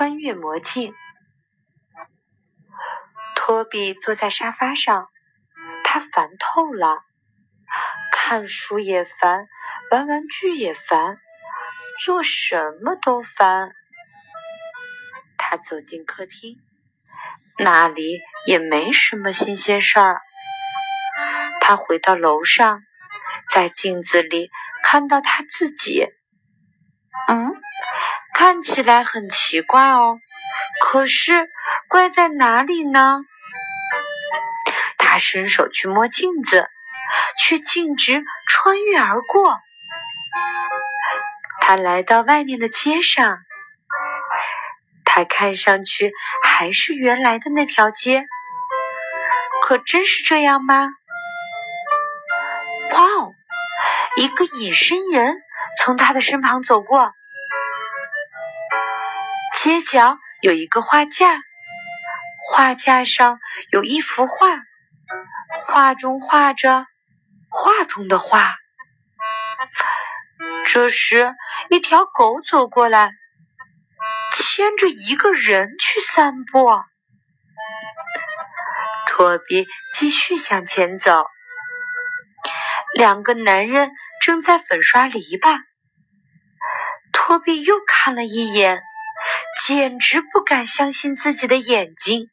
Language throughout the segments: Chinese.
穿越魔镜。托比坐在沙发上，他烦透了，看书也烦，玩玩具也烦，做什么都烦。他走进客厅，那里也没什么新鲜事儿。他回到楼上，在镜子里看到他自己。嗯，看起来很奇怪哦。可是怪在哪里呢？他伸手去摸镜子，却径直穿越而过。他来到外面的街上，他看上去还是原来的那条街。可真是这样吗？哇哦！一个隐身人从他的身旁走过。街角有一个画架，画架上有一幅画，画中画着画中的画。这时，一条狗走过来，牵着一个人去散步。托比继续向前走，两个男人正在粉刷篱笆。托比又看了一眼。简直不敢相信自己的眼睛！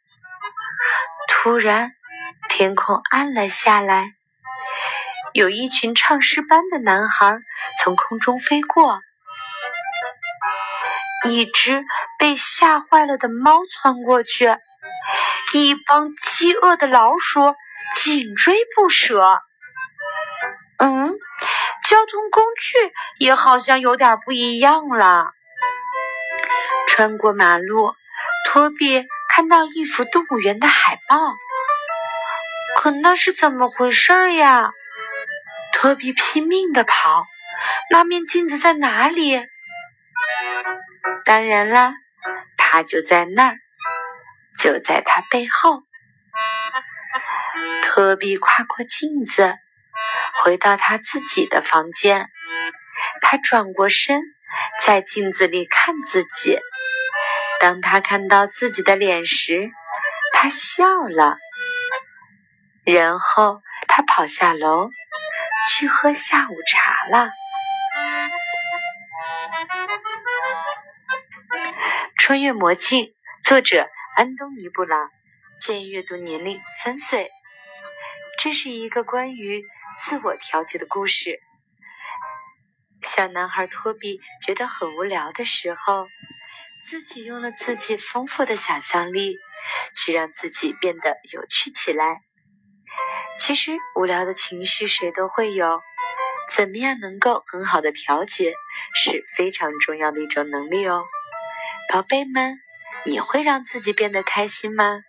突然，天空暗了下来，有一群唱诗班的男孩从空中飞过，一只被吓坏了的猫窜过去，一帮饥饿的老鼠紧追不舍。嗯，交通工具也好像有点不一样了。穿过马路，托比看到一幅动物园的海报。可那是怎么回事呀？托比拼命地跑，那面镜子在哪里？当然啦，它就在那儿，就在他背后。托比跨过镜子，回到他自己的房间。他转过身，在镜子里看自己。当他看到自己的脸时，他笑了。然后他跑下楼去喝下午茶了。穿越魔镜，作者安东尼·布朗，建议阅读年龄三岁。这是一个关于自我调节的故事。小男孩托比觉得很无聊的时候。自己用了自己丰富的想象力，去让自己变得有趣起来。其实无聊的情绪谁都会有，怎么样能够很好的调节是非常重要的一种能力哦。宝贝们，你会让自己变得开心吗？